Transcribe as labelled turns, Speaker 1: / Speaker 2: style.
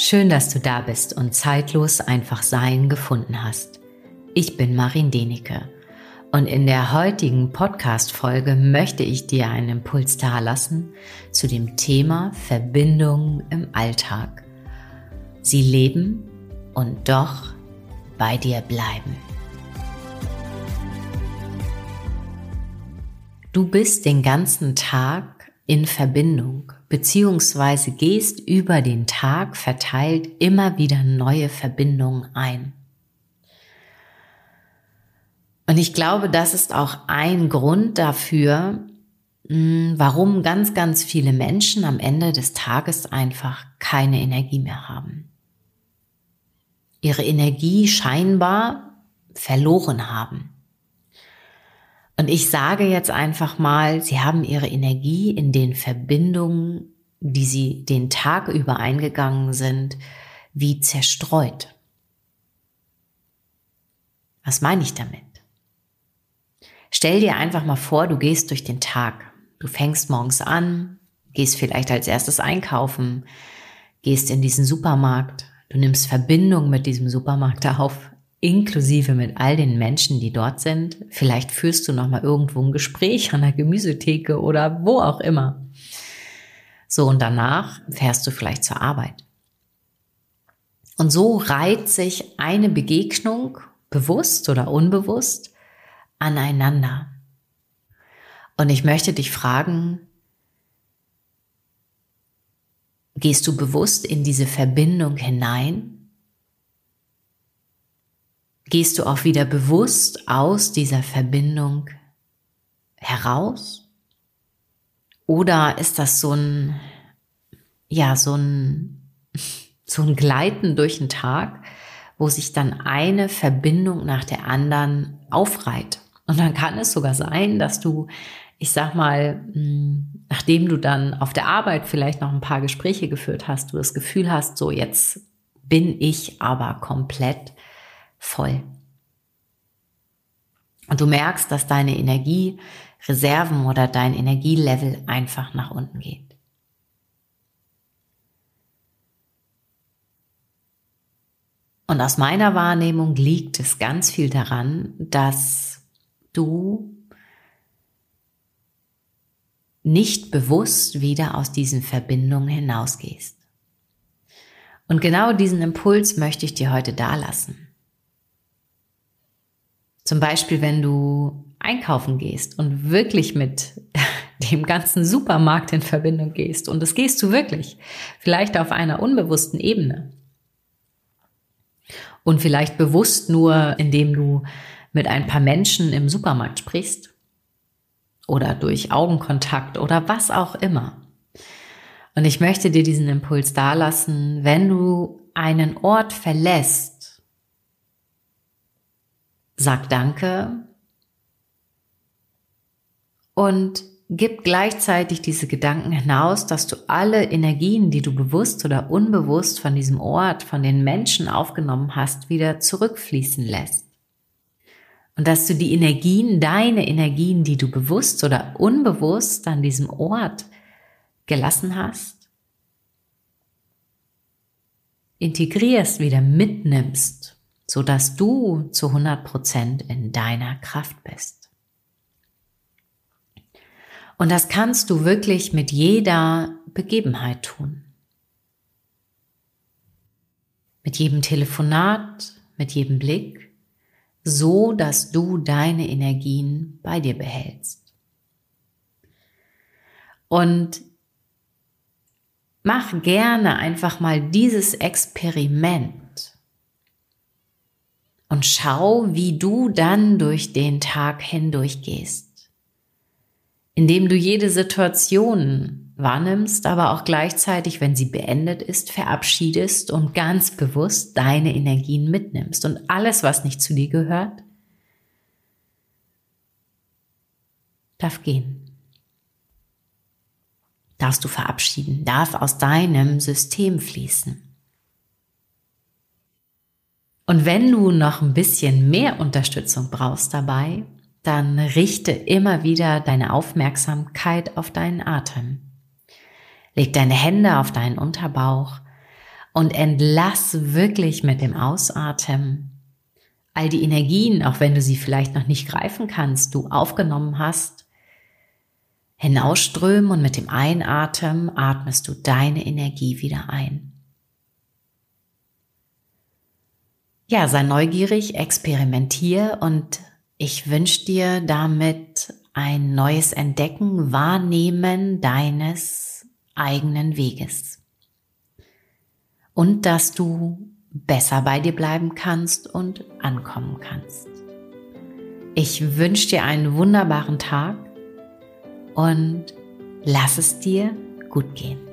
Speaker 1: Schön, dass du da bist und zeitlos einfach Sein gefunden hast. Ich bin Marin Denike und in der heutigen Podcast-Folge möchte ich dir einen Impuls dalassen zu dem Thema Verbindung im Alltag. Sie leben und doch bei dir bleiben. Du bist den ganzen Tag in Verbindung beziehungsweise gehst über den Tag verteilt immer wieder neue Verbindungen ein. Und ich glaube, das ist auch ein Grund dafür, hm, warum ganz, ganz viele Menschen am Ende des Tages einfach keine Energie mehr haben. Ihre Energie scheinbar verloren haben. Und ich sage jetzt einfach mal, sie haben ihre Energie in den Verbindungen, die sie den Tag über eingegangen sind, wie zerstreut. Was meine ich damit? Stell dir einfach mal vor, du gehst durch den Tag. Du fängst morgens an, gehst vielleicht als erstes einkaufen, gehst in diesen Supermarkt, du nimmst Verbindung mit diesem Supermarkt auf, inklusive mit all den Menschen, die dort sind. Vielleicht führst du noch mal irgendwo ein Gespräch an der Gemüsetheke oder wo auch immer. So und danach fährst du vielleicht zur Arbeit. Und so reiht sich eine Begegnung bewusst oder unbewusst aneinander. Und ich möchte dich fragen, gehst du bewusst in diese Verbindung hinein Gehst du auch wieder bewusst aus dieser Verbindung heraus? Oder ist das so ein, ja, so ein, so ein Gleiten durch den Tag, wo sich dann eine Verbindung nach der anderen aufreiht? Und dann kann es sogar sein, dass du, ich sag mal, hm, nachdem du dann auf der Arbeit vielleicht noch ein paar Gespräche geführt hast, du das Gefühl hast, so jetzt bin ich aber komplett voll. Und du merkst, dass deine Energiereserven oder dein Energielevel einfach nach unten geht. Und aus meiner Wahrnehmung liegt es ganz viel daran, dass du nicht bewusst wieder aus diesen Verbindungen hinausgehst. Und genau diesen Impuls möchte ich dir heute dalassen. Zum Beispiel, wenn du einkaufen gehst und wirklich mit dem ganzen Supermarkt in Verbindung gehst. Und das gehst du wirklich. Vielleicht auf einer unbewussten Ebene. Und vielleicht bewusst nur, indem du mit ein paar Menschen im Supermarkt sprichst. Oder durch Augenkontakt oder was auch immer. Und ich möchte dir diesen Impuls dalassen, wenn du einen Ort verlässt, sag Danke und gib gleichzeitig diese Gedanken hinaus, dass du alle Energien, die du bewusst oder unbewusst von diesem Ort, von den Menschen aufgenommen hast, wieder zurückfließen lässt. Und dass du die Energien, deine Energien, die du bewusst oder unbewusst an diesem Ort gelassen hast, integrierst, wieder mitnimmst so dass du zu 100 Prozent in deiner Kraft bist. Und das kannst du wirklich mit jeder Begebenheit tun. Mit jedem Telefonat, mit jedem Blick, so dass du deine Energien bei dir behältst. Und mach gerne einfach mal dieses Experiment und schau, wie du dann durch den Tag hindurch gehst. Indem du jede Situation wahrnimmst, aber auch gleichzeitig, wenn sie beendet ist, verabschiedest und ganz bewusst deine Energien mitnimmst und alles, was nicht zu dir gehört, darf gehen. Darfst du verabschieden, darf aus deinem System fließen. Und wenn du noch ein bisschen mehr Unterstützung brauchst dabei, dann richte immer wieder deine Aufmerksamkeit auf deinen Atem. Leg deine Hände auf deinen Unterbauch und entlass wirklich mit dem Ausatmen all die Energien, auch wenn du sie vielleicht noch nicht greifen kannst, du aufgenommen hast, hinausströmen und mit dem Einatmen atmest du deine Energie wieder ein. Ja, sei neugierig, experimentier und ich wünsche dir damit ein neues Entdecken, Wahrnehmen deines eigenen Weges. Und dass du besser bei dir bleiben kannst und ankommen kannst. Ich wünsche dir einen wunderbaren Tag und lass es dir gut gehen.